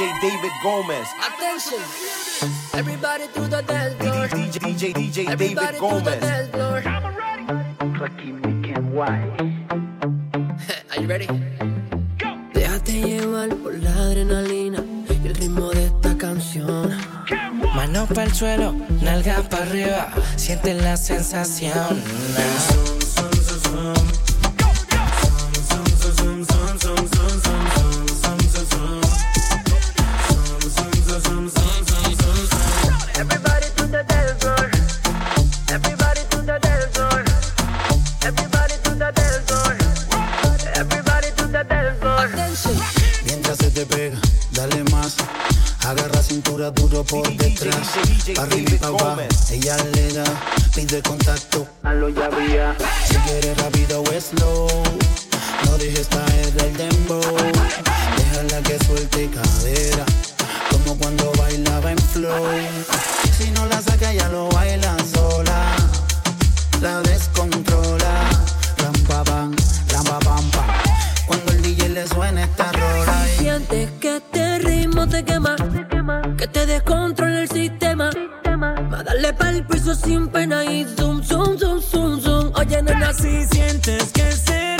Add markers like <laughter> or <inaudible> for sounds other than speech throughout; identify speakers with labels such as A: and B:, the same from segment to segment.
A: DJ David Gomez.
B: Attention, everybody to the dance floor.
A: DJ DJ DJ
B: Everybody
A: David
B: to the
A: Gomez.
B: dance floor. Are you ready? Déjate llevar por la adrenalina y el ritmo de esta canción.
C: Mano para el suelo, nalga para arriba, siente la sensación.
D: Arriba y pa' abajo, ella le da. Pide contacto, a lo ya vía. Si quieres rápido o slow. No dejes caer el dembow. Déjala que suelte cadera. Como cuando bailaba en flow. Si no la saca, ya lo baila sola. La descontrola. Ram pa pam, ram pa pam pam. Cuando el DJ le suena esta rola. y-
B: Sientes que este ritmo te quema, que te descontrola el sistema. Va a darle pa'l piso sin pena y zoom, zoom, zoom, zoom, zoom. Oye, nena,
E: Si sientes que ese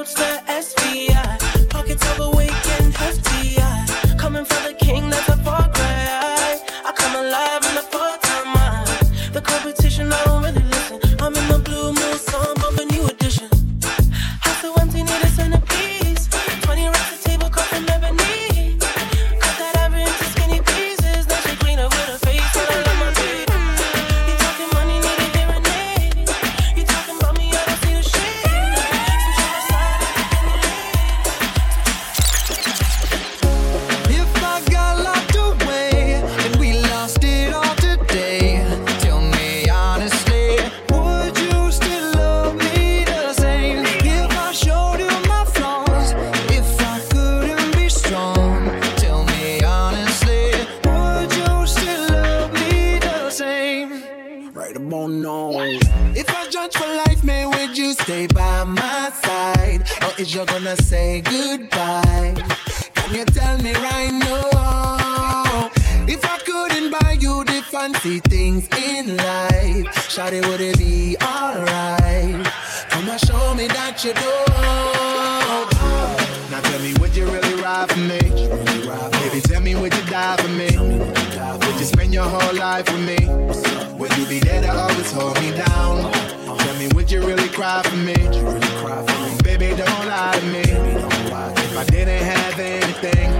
C: outside. right about now. If I judge for life, man, would you stay by my side? Or
F: is you gonna say goodbye? Can you tell me right now? If I couldn't buy you the fancy things in life, Shawty, would it be alright? Come and show me that you do. Now tell me, would you really ride for me? Baby, tell me, would you die for me? Would you spend your whole life with me? You be there to always hold me down? Tell me, would you really cry for me? Baby, don't lie to me. If I didn't have anything,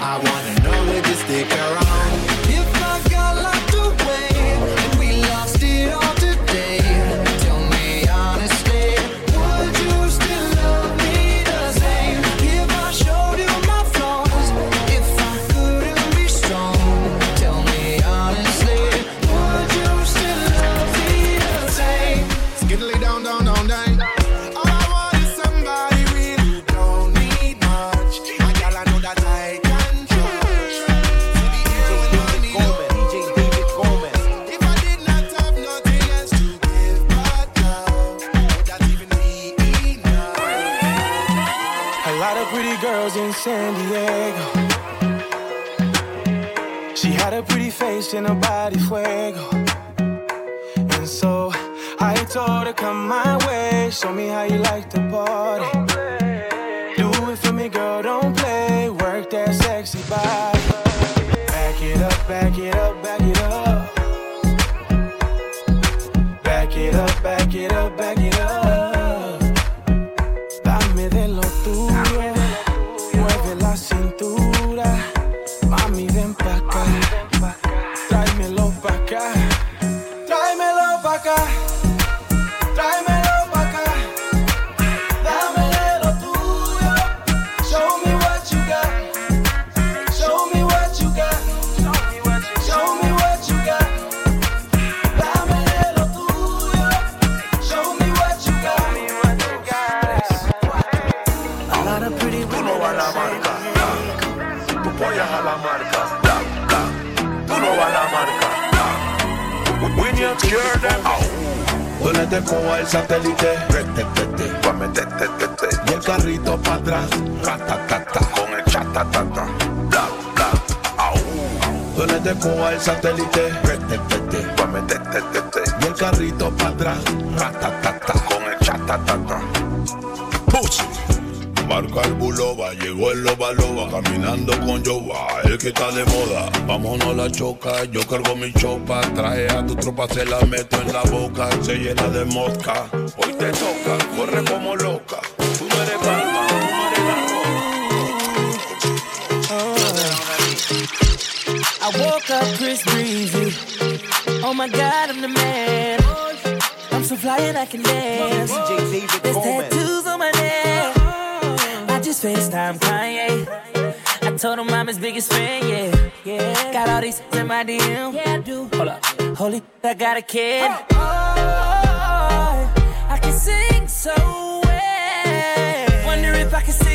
F: I wanna know would you stick around?
G: El satélite y el carrito para atrás.
H: Con el chatatata.
G: Marca el buloba, llegó el loba loba, caminando con Yoba, el que está de moda. Vámonos la choca, yo cargo mi chopa, traje a tu tropa, se la meto en la boca, se llena de mosca. Hoy te toca, corre como loca. Tú no eres
I: I woke up Chris Breezy. Oh my God, I'm the man. I'm so fly and I can dance. There's tattoos on my neck. I just FaceTime Kanye. I told him I'm his biggest fan, yeah. Yeah. Got all these in my DM. Yeah, I do. Hold up. Holy, I got a kid. Oh, oh, oh, oh, I can sing so well. Wonder if I can say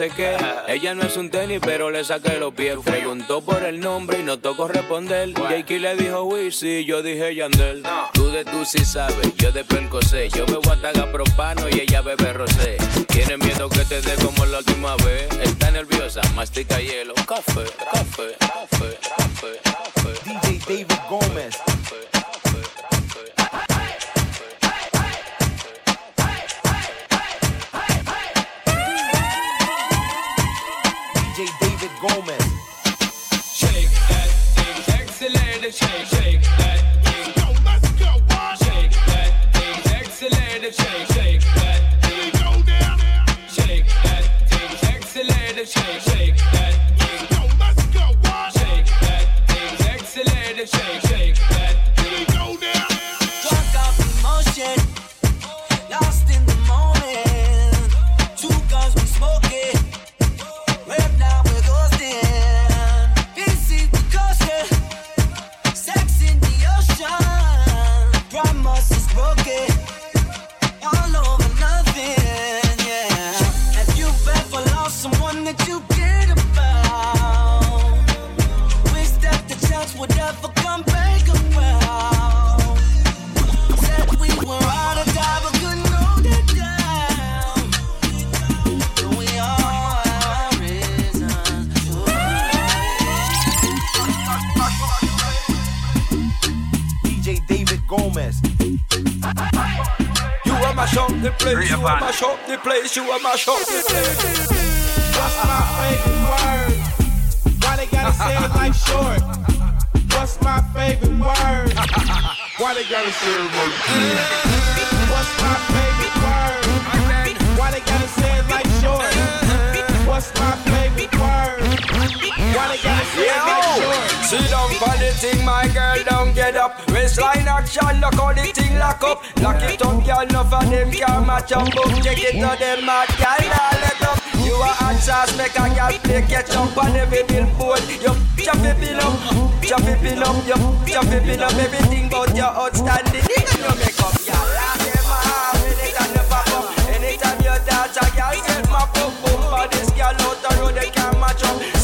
B: Ella no es un tenis, pero le saqué los pies. Preguntó por el nombre y no tocó responder. Jakey le dijo Wizzy, yo dije Yandel. Tú de tú sí sabes, yo de sé. Yo bebo ataga propano y ella bebe rosé. Tiene miedo que te dé como la última vez. Está nerviosa, mastica hielo. Café, café,
J: you
K: are mash up the place, you are mash up the place.
L: What's my favorite word? Why they gotta say it like short? What's my favorite word? Why they gotta say it like What's my favorite word? Why they gotta say it like short? What's my favorite word? Why they gotta say it like short?
K: Sit down for the thing, my girl, up. Waistline action, look how the thing lock up. Lock it up, girl, enough of them can match up. Boom, check it to them mad, girl, now let up. You are hot sauce, make a girl play catch up on every billboard. You chop it pin up, chop it pin up, you chop it pin up. Everything about your outstanding. Girl, you pop up, anytime you dance, a girl get my boom boom. But this girl out the road, they can't match up.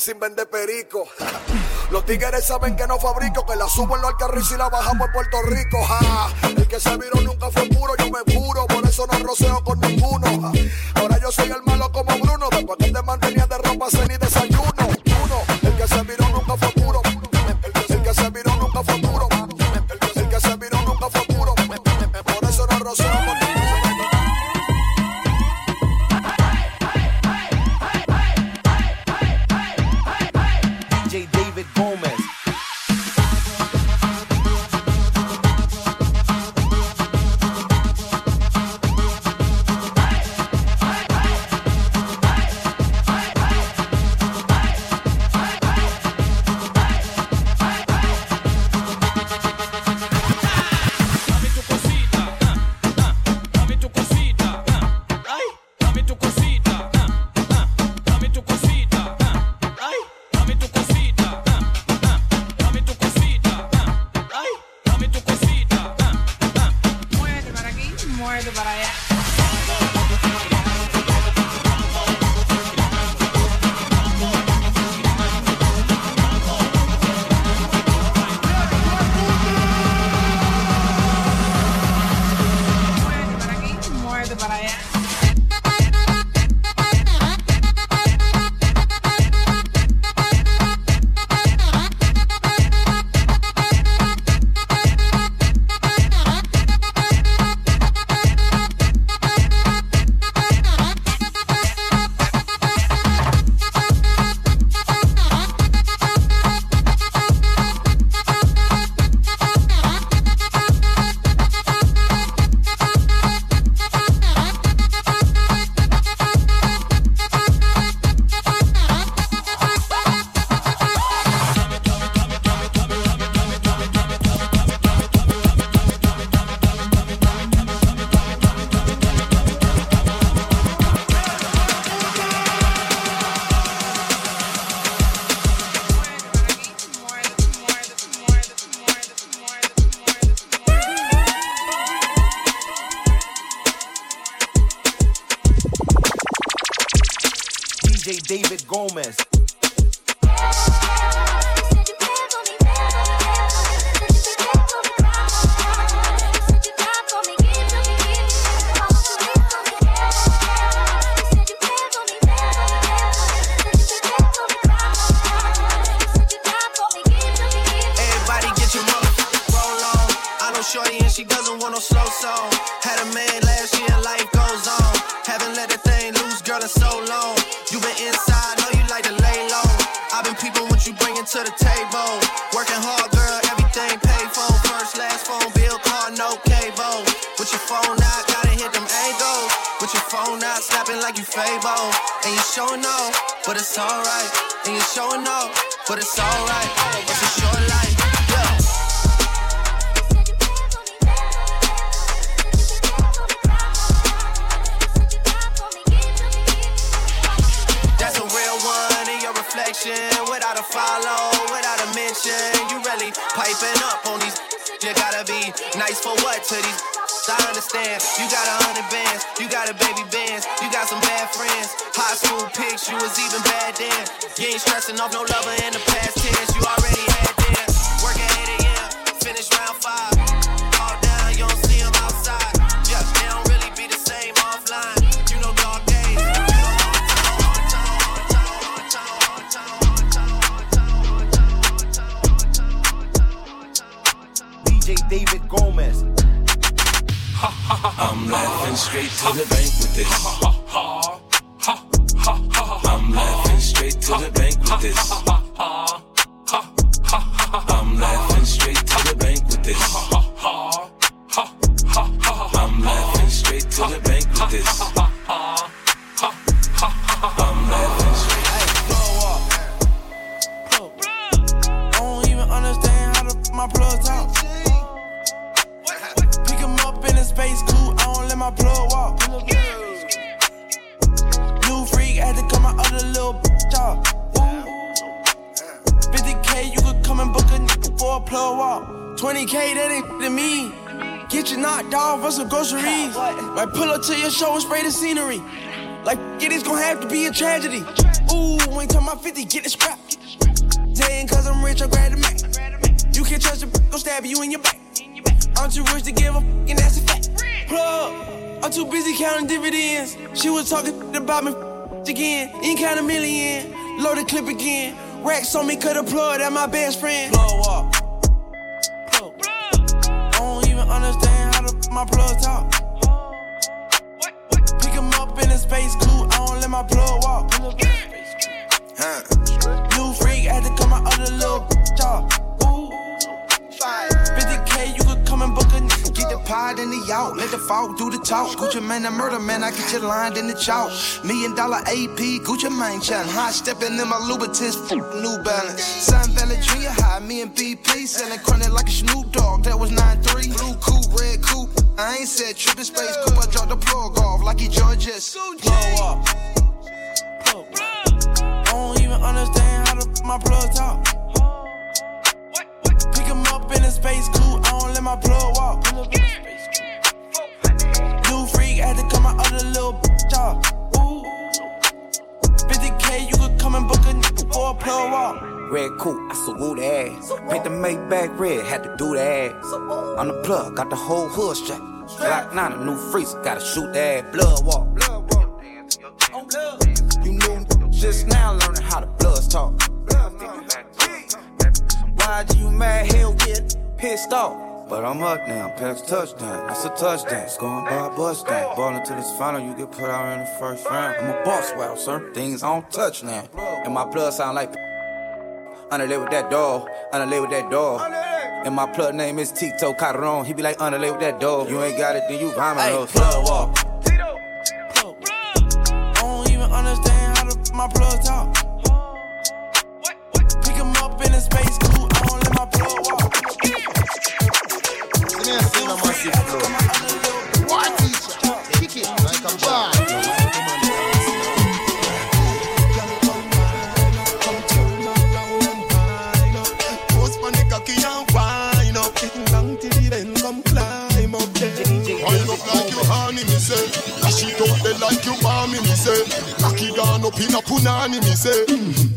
M: sin vender perico. Los tigres saben que no fabrico, que la subo en los alcarriz y la bajamos en Puerto Rico. Ja. El que se viró nunca fue puro, yo me puro, por eso no roceo con ninguno. Ahora yo soy el malo como Bruno, después que te mantenía de ropa, cena y desayuno.
N: Slow so had a man last year, life goes on. Haven't let that thing loose, girl, in so long. You been inside, know you like to lay low. I've been peeping what you bringing to the table. Working hard, girl, everything paid for. First, last phone bill, car, no cable. With your phone out, gotta hit them angles. With your phone out, snapping like you Fable. And you showing off, but it's alright. And you showing off, but it's alright. It's a short life, nice for what to these. I understand. You got a hundred bands, you got a baby bands, you got some bad friends. High school pics, you was even bad then. You ain't stressing off no lover in the past tense. You already had them. Work at 8 a.m., finish round five.
O: I'm laughing straight to the bank with this. I'm laughing straight to the bank with this. I'm laughing straight to the bank with this. I'm laughing straight to the bank with this. I'm laughing straight.
P: I don't even understand how to my plug talk. New freak had to cut my other little bitch off. 50k, you could come and book a nigga for a plug walk. 20k, that ain't to me. Get you knocked off for some groceries. Might pull up to your show and spray the scenery. Like, it is gonna have to be a tragedy. Ooh, ain't talking about 50, get it scrapped. Saying cause I'm rich, I grab the Mac. You can't trust a gon' stab you in your back. I'm too rich to give a fucking that's a fact. Plug, I'm too busy counting dividends. She was talking about me again. Ain't count a million. Load the clip again. Racks on me, cut a plug, that my best friend. Plug walk. Plug. I don't even understand how to my plug talk. Pick him up in a space coupe, I don't let my
Q: pod in the yacht, let the fall do the talk. Gucci man, the murder man, I get you lined in the chalk. Million dollar AP, Gucci man, chatting. Hot stepping in my Louboutins, New Balance. Sun Valley Junior High, me and BP, selling chronic like a Snoop Dogg. That was 9-3. Blue coupe, red coupe. I ain't said tripping space coupe, I dropped the plug off like he Georges.
P: Blow up. I don't even understand how to my plug talk. Pick him up in a space coupe, I don't let my plug walk. Had to cut my little bitch off. Ooh. 50k, you could come and book a nigga for a walk.
R: Red coupe, I salute ass. Paint the Maybach red, had to do the ass. On the plug, got the whole hood strap. Glock 9, a new freezer, gotta shoot the ass. Blood walk. You knew just now learning how the bloods talk. Why do you mad? Hell get pissed off. But I'm up now, pass touchdown. That's a touchdown. Scoring by a bust down. Ballin' to this final, you get put out in the first round. I'm a boss, wow, sir. Things on touch now. And my blood sound like underlay with that dog, underlay with that dog. And my plug name is Tito Carron. He be like underlay with that dog. You ain't got it, then you rhyming
P: Hey, plug walk. I don't even understand how to my plug talk.
S: Me see my massive flow. What teacher? Kick it like a
T: up. Up
H: up me it there like you mommy, me say. Cocky down up in a punani, me say.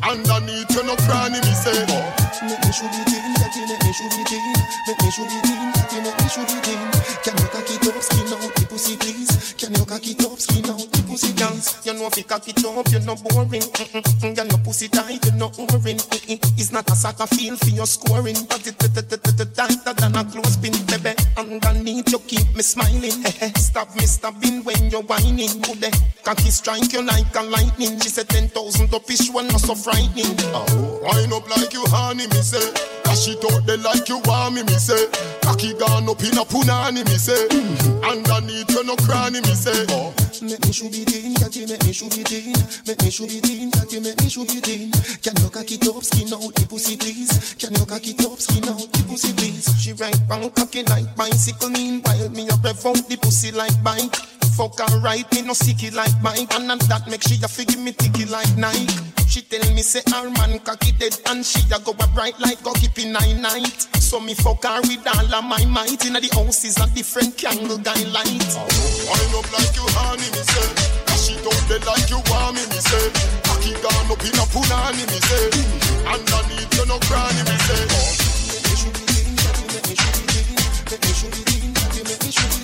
H: Underneath you no cranny, me say.
T: Make me shoot it in, cocky, make me shoot it in. Make me shoot it in, cocky, make me shoot it in. Can you cocky it up, skin out the pussy, please? Can you cocky it up, skin out the pussy, please? You know if you cock it up, you're not boring. Mm-mm-mm. You know pussy tight, you're not. Mm-mm. It's not a soccer field for your scoring, but it it- it- it- it- tighter than a clothespin, baby. And underneath you keep me smiling. <laughs> Stop me stabbing when you're whining. Good cocky strike you like a lightning. She said ten thousand up is one not so frightening.
H: Oh, wind up like you honey, me say. Cash it out there like you want me, me say. Cocky gone up in a punani, me say. Mm-hmm. Underneath you no cranny, me say. Oh.
T: Make me should be teen, catty, make me should be teen. Make me should be teen, catty, make me should be teen. Can you cocky top skin out the pussy, please? Can you cocky top skin out the pussy, please? She right bang cocky like bicycle, meanwhile me a rev out the pussy like bike fuck her right. Me no sicky like mine. And not that make she a figure me ticky like night. She tell me say her man cocky dead and she a go a bright like go keep in nine night. So me fuck her with all of my might. Inna the house is a different candle guy light.
H: Wind up like you honey me say. Dash it out there like you want me me say. Cocky down up in a pool, punani me say. Underneath you no cranny me say.
T: Make me shoot it in, make me shoot it in, make me shoot it in, make me shoot it.